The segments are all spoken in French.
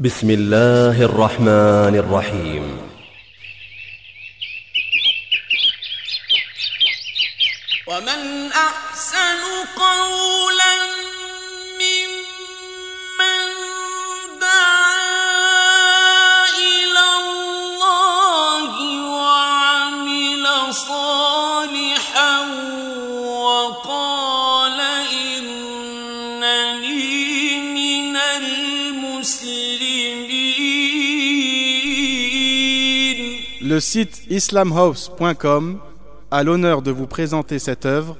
بسم الله الرحمن الرحيم ومن أحسن قولاً Le site islamhouse.com a l'honneur de vous présenter cette œuvre.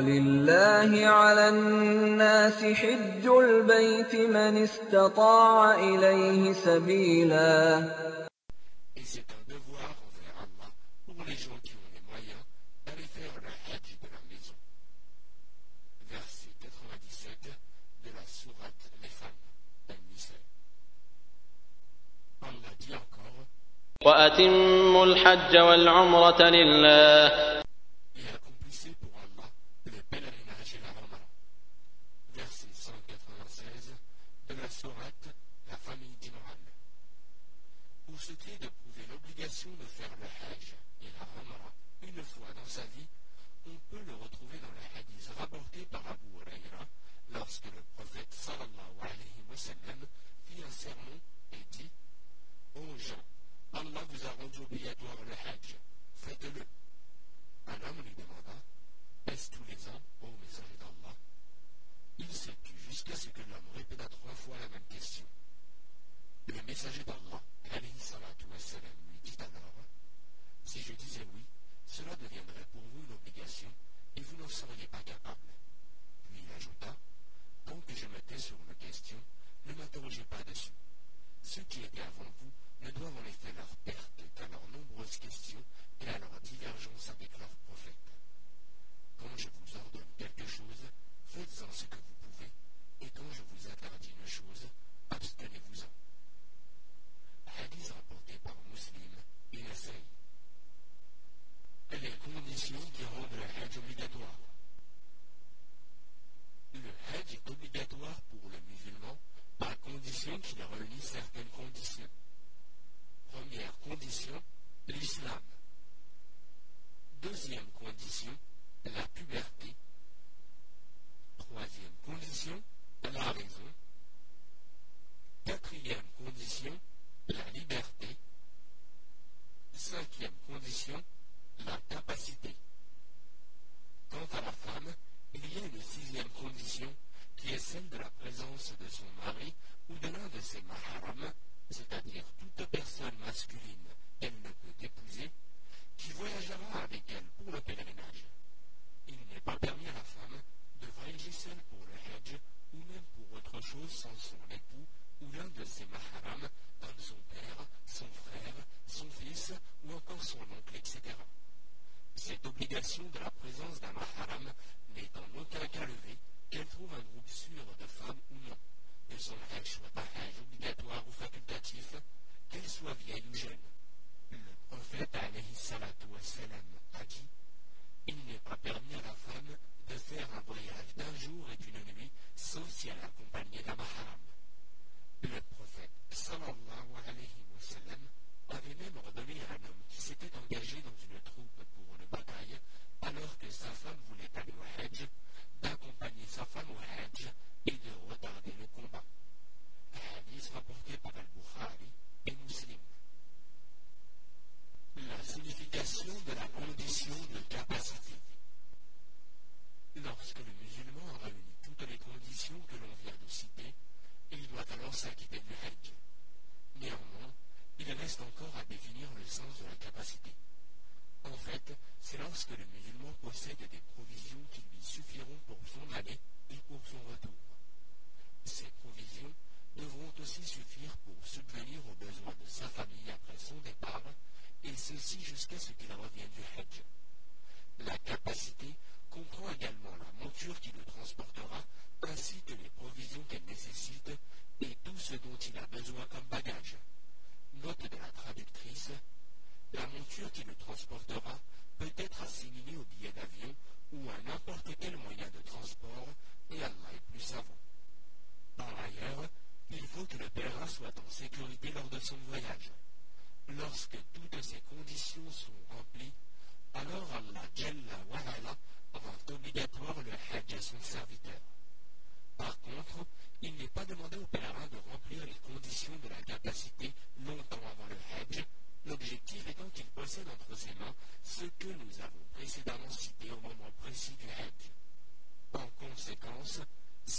ولله على الناس حج البيت من استطاع إليه سبيلا. وأتموا الحج والعمرة لله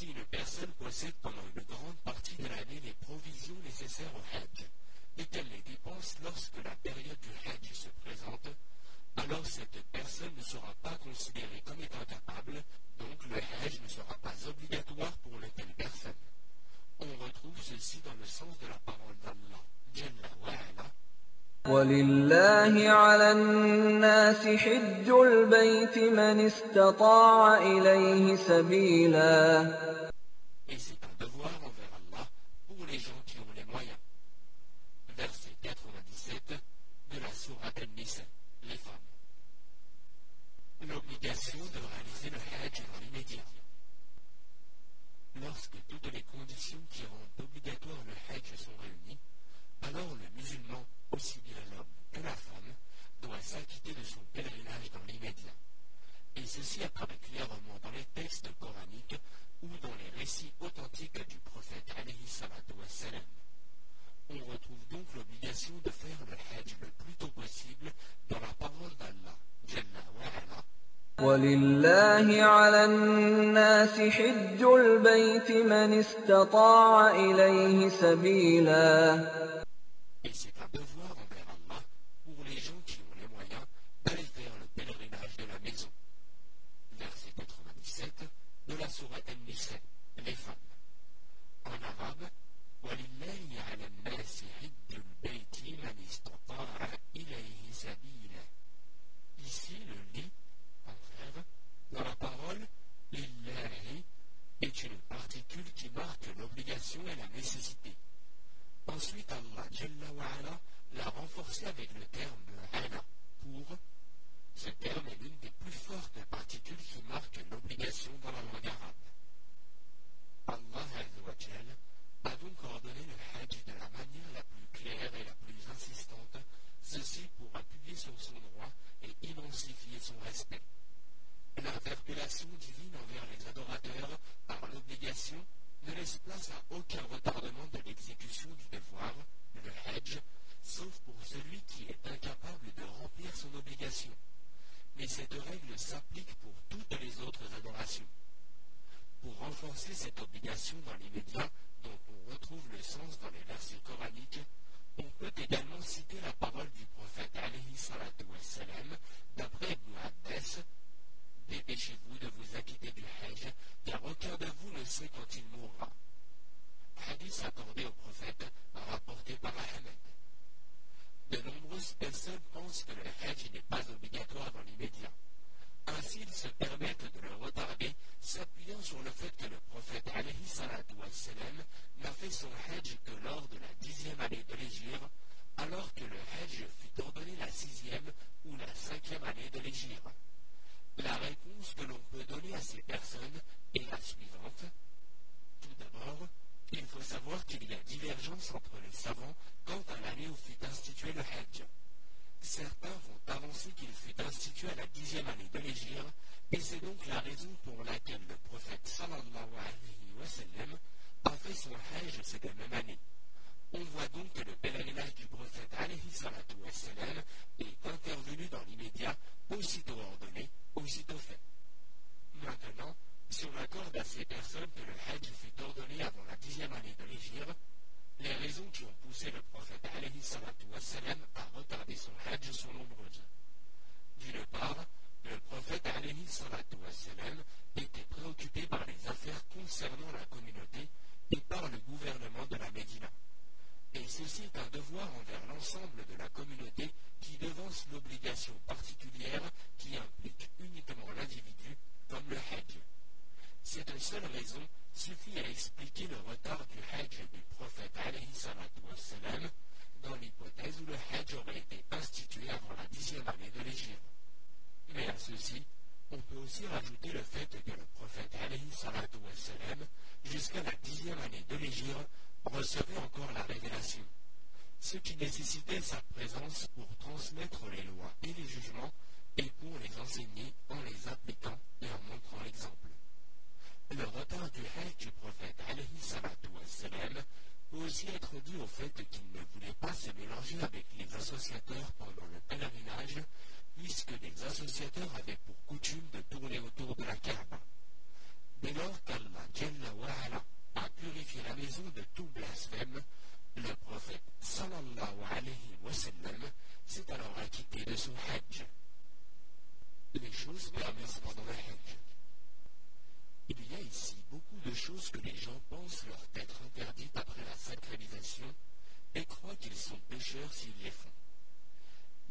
Si une personne possède pendant une grande partie de l'année les provisions nécessaires au Hajj et qu'elle les dépense lorsque la période du Hajj se présente, alors cette personne ne sera pas considérée comme étant capable, donc le Hajj ne sera pas obligatoire pour une telle personne. On retrouve ceci dans le sens de la parole d'Allah, Jalla wa'ala, ولله على الناس حج البيت من استطاع إليه سبيلا et c'est un devoir envers Allah pour les gens qui ont les moyens d'aller faire le pèlerinage de la maison. Verset 97 de la Sourate An-Nisa, les femmes. En arabe, وَلِلَّهِ عَلَى النَّاسِ حِجُّ الْبَيْتِ مَنِ اسْتَطَاعَ إِلَيْهِ سَبِيلًا Ici, le li, en verbe, dans la parole lillahi est une particule qui marque l'obligation et la nécessité. Ensuite, Allah Jalla wa l'a renforcé avec le terme ala pour. Ce terme est l'une des plus fortes particules qui marquent l'obligation dans la langue arabe. Allah Azza wa Jal a donc ordonné le Hajj de la manière la plus claire et la plus insistante, ceci pour appuyer sur son droit et intensifier son respect. L'interpellation divine envers les adorateurs par l'obligation ne laisse place à aucun retardement de l'exécution du devoir, le Hajj, sauf pour celui qui est incapable de remplir son obligation. Mais cette règle s'applique pour toutes les autres adorations. Pour renforcer cette obligation dans l'immédiat, dont on retrouve le sens dans les versets coraniques, on peut également citer la parole du prophète alayhi salatu wassalam, d'après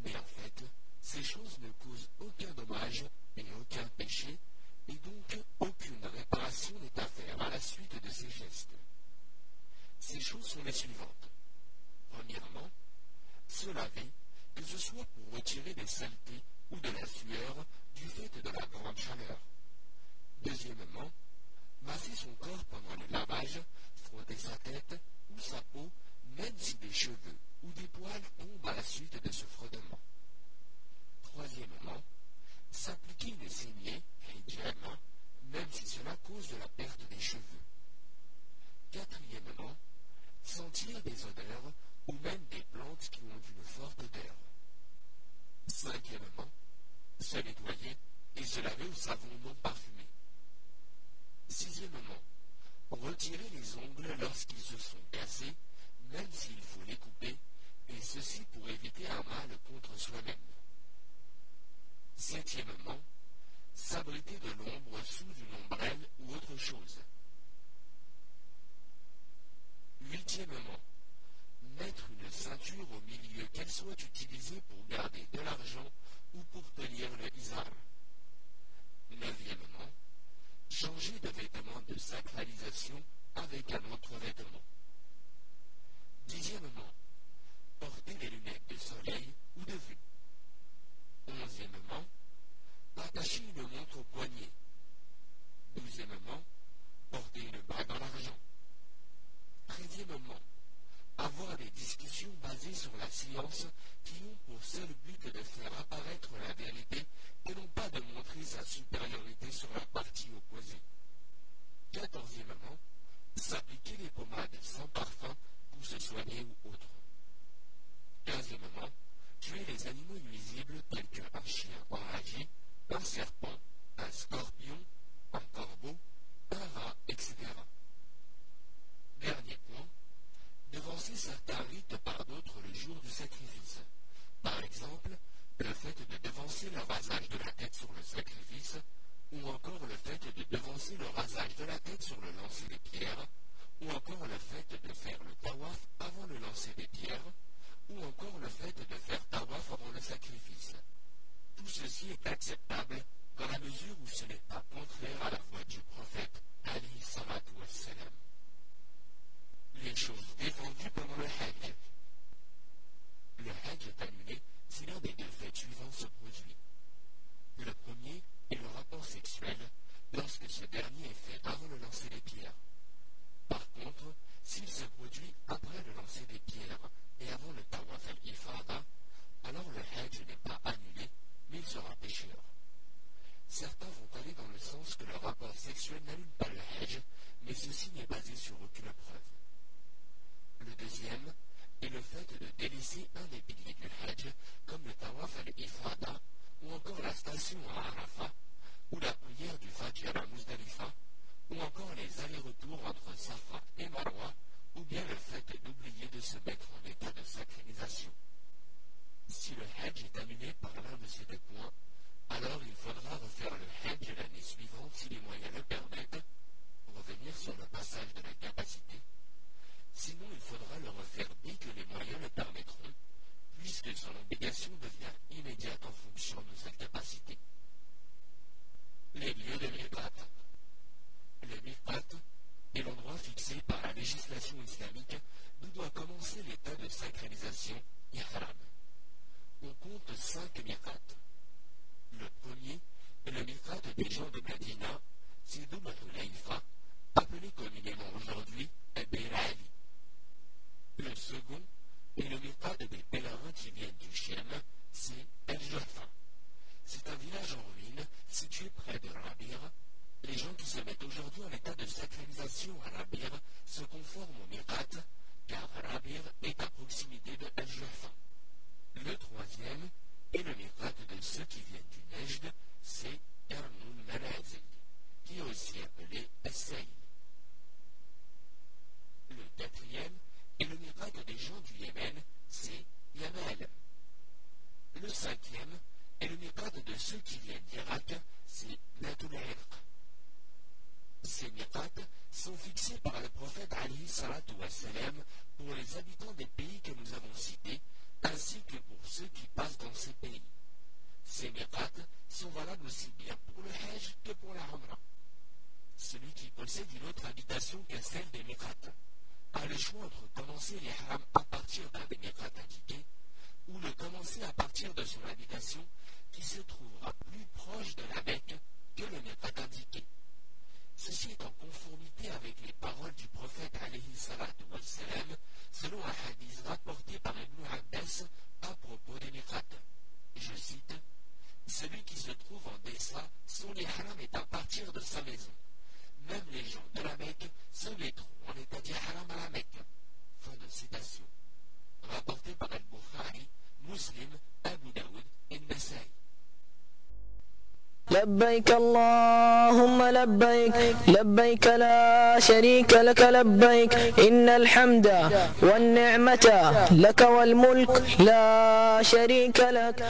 Mais en fait, ces choses ne causent aucun dommage et aucun péché, et donc aucune réparation n'est à faire à la suite de ces gestes. Ces choses sont les suivantes. Premièrement, se laver, que ce soit pour retirer des saletés ou de la sueur du fait de la grande chaleur. Deuxièmement, masser son corps pendant le lavage, frotter sa tête ou sa peau, même si des cheveux où des poils tombent à la suite de ce fredonnement. Troisièmement, s'appliquer une saignée est déjà même si cela cause de la perte des cheveux. Quatrièmement, sentir des odeurs ou même des plantes qui ont une forte odeur. Cinquièmement, se nettoyer et se laver au savon non parfumé. Sixièmement, retirer les ongles lorsqu'ils se sont cassés, même s'il faut les couper et ceci pour éviter un mal contre soi-même. Septièmement, s'abriter de l'ombre sous une ombrelle ou autre chose. Huitièmement, mettre une ceinture au milieu qu'elle soit utilisée pour garder de l'argent ou pour tenir le izar. application لبيك اللهم لبيك لبيك لا شريك لك لبيك. إن الحمد والنعمة لك والملك لا شريك لك.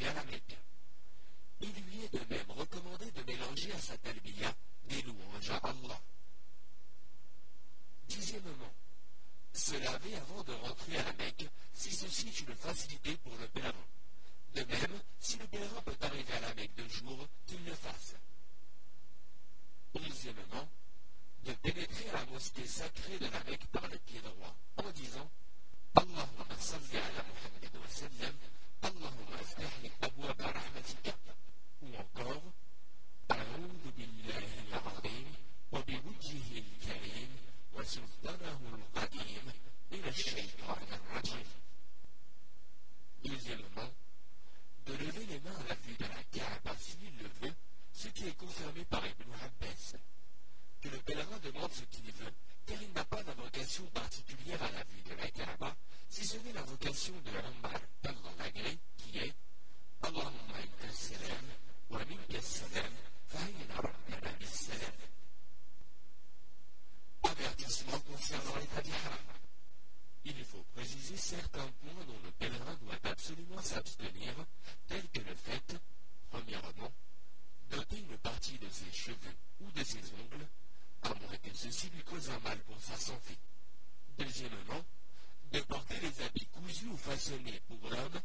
Yeah. pour sa santé. Deuxièmement, de porter les habits cousus ou façonnés pour l'homme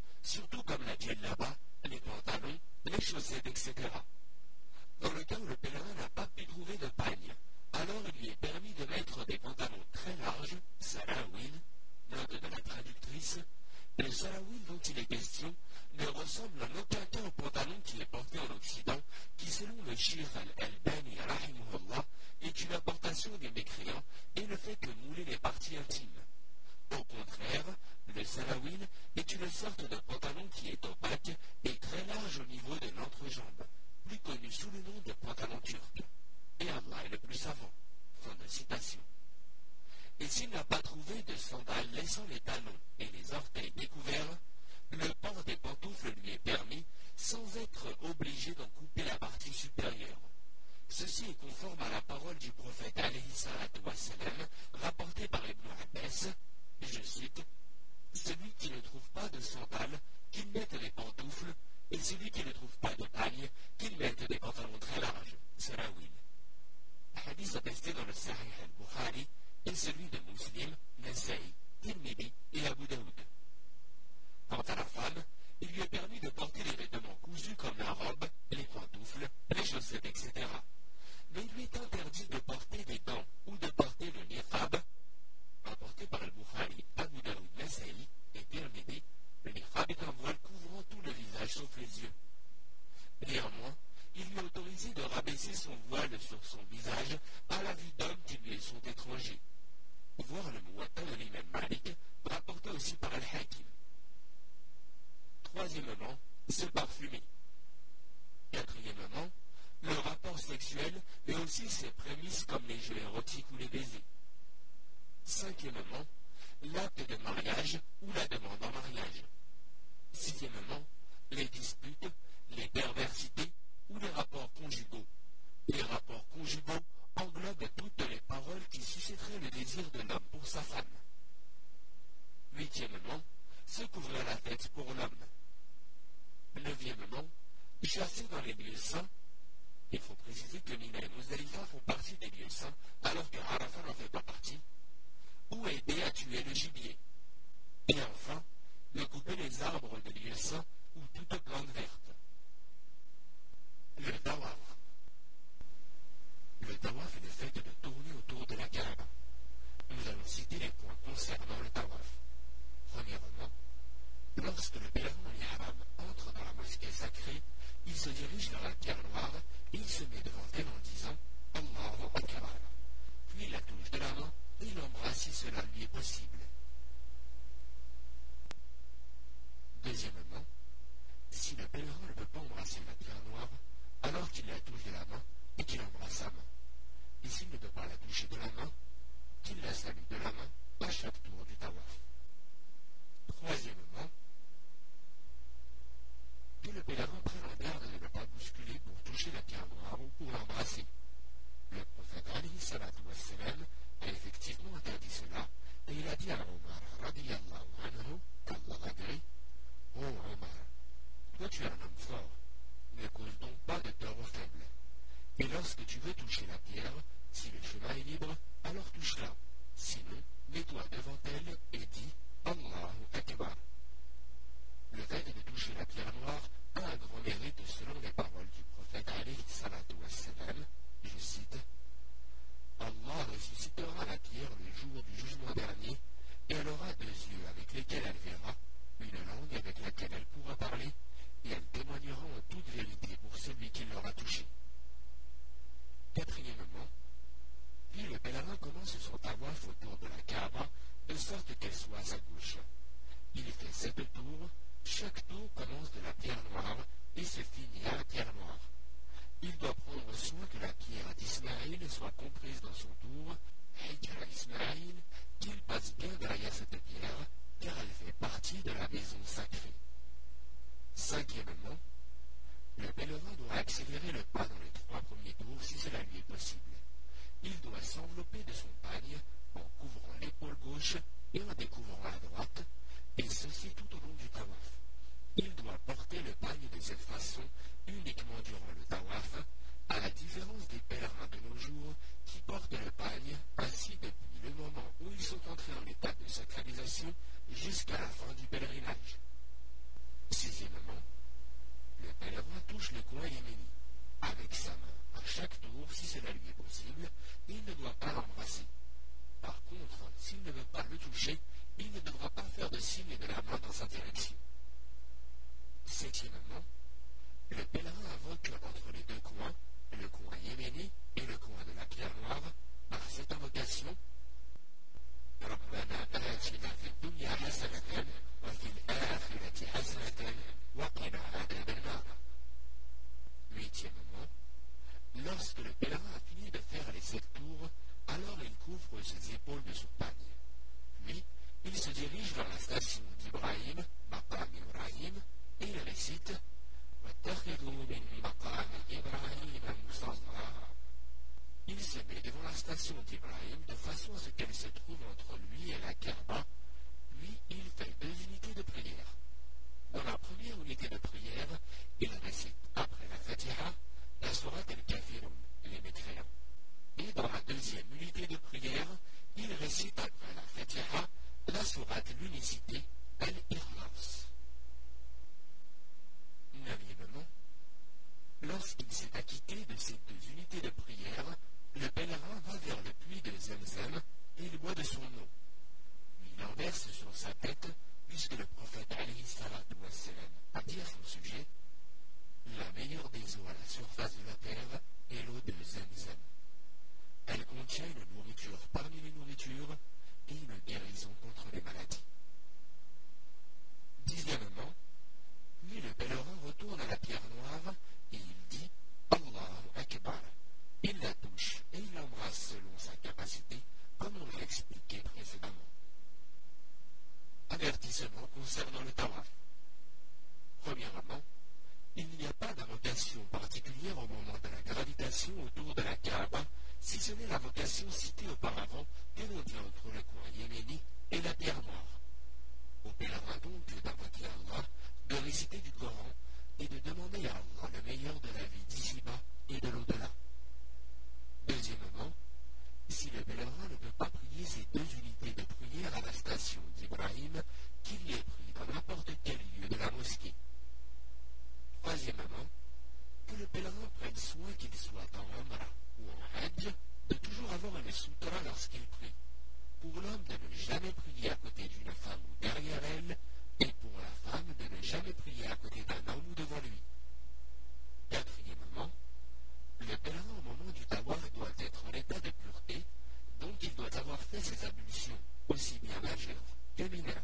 aussi bien l'Algérie que le Niger.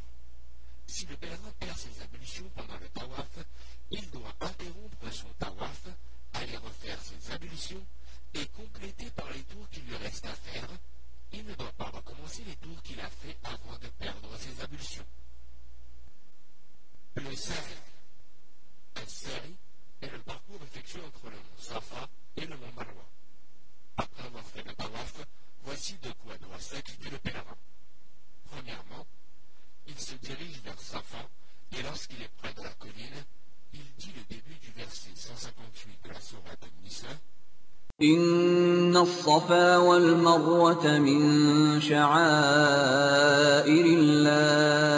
الصفا والمروة من شعائر الله.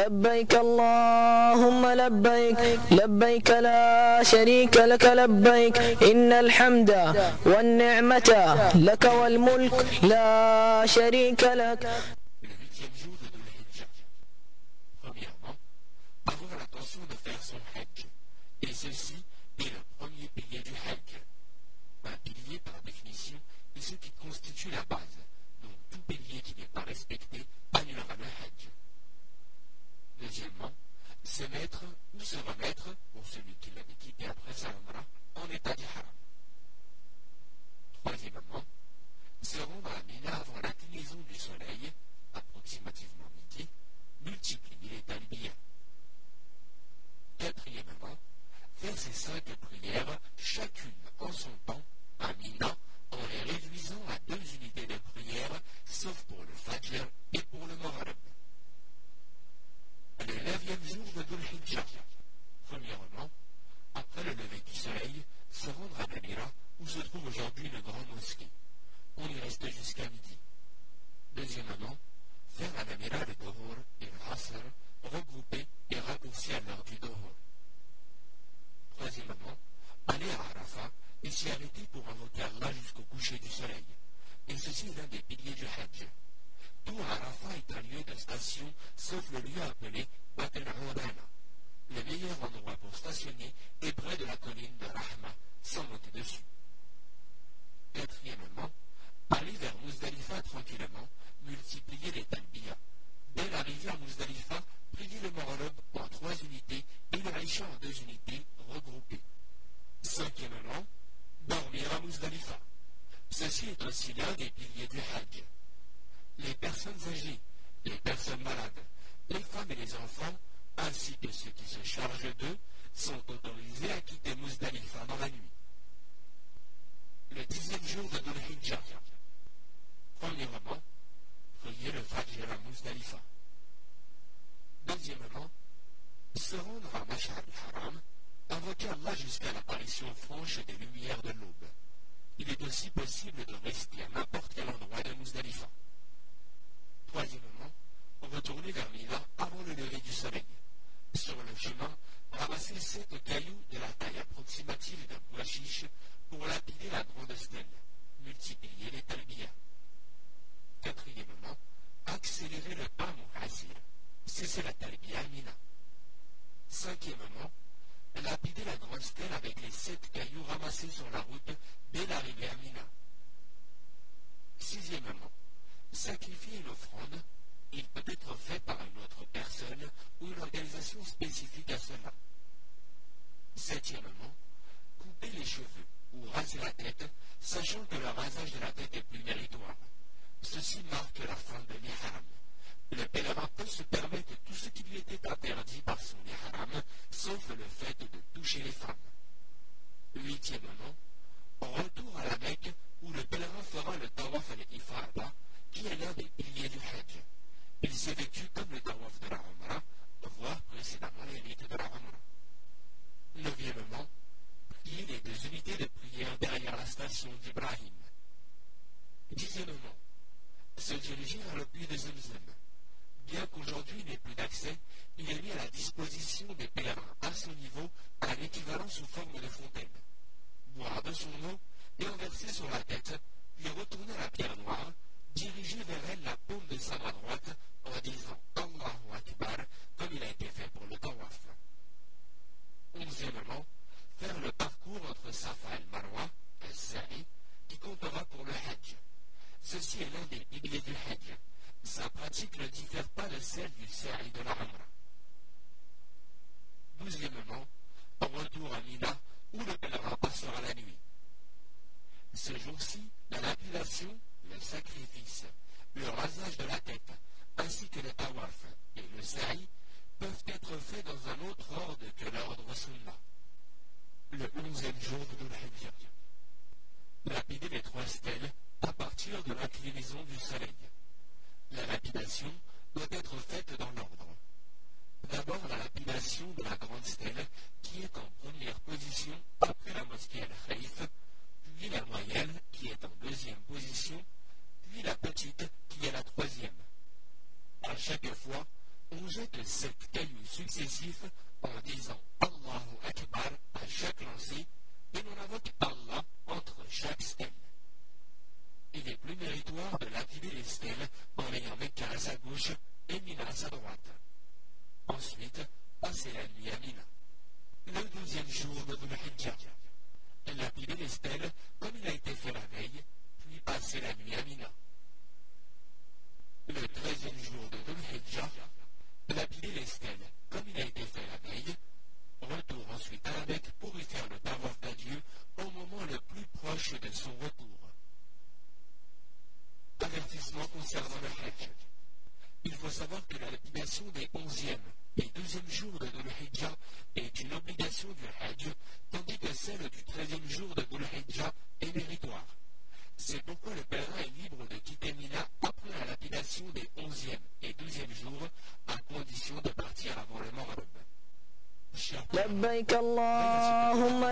لبيك اللهم لبيك لبيك لا شريك لك لبيك. إن الحمد والنعمة لك والملك لا شريك لك. ces cinq prières, chacune franche des lumières de l'aube. Il est aussi possible de rester à n'importe quel endroit de Mousdalifa. Troisièmement, retourner vers Mila avant le lever du soleil. Sur le chemin, ramasser sept cailloux de la taille approximative d'un bois chiche pour lapider la grande stèle, multiplier les season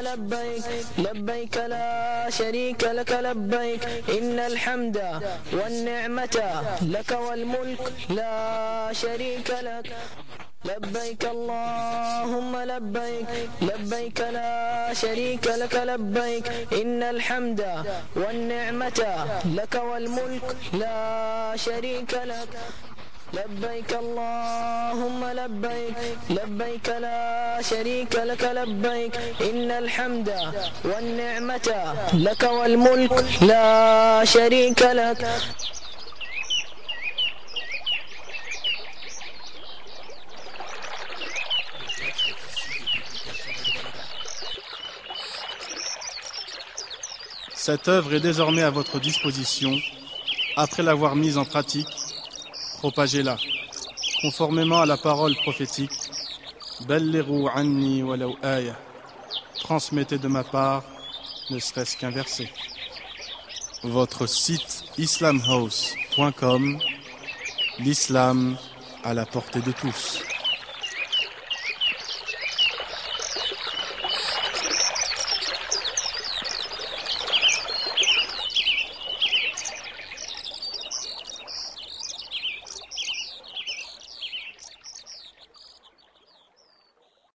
لبيك لبيك لا شريك لك لبيك. إن الحمد والنعمة لك والملك لا شريك لك. لبيك اللهم لبيك لبيك لا شريك لك لبيك. إن الحمد والنعمة لك والملك لا شريك لك. لبيك اللهم لبيك لبيك لا شريك لك لبيك. إن الحمد والنعمة لك والملك لا شريك لك. Cette œuvre est désormais à votre disposition. Après l'avoir mise en pratique propagez-la, conformément à la parole prophétique, anni walau transmettez de ma part, ne serait-ce qu'un verset. Votre site islamhouse.com, l'islam à la portée de tous.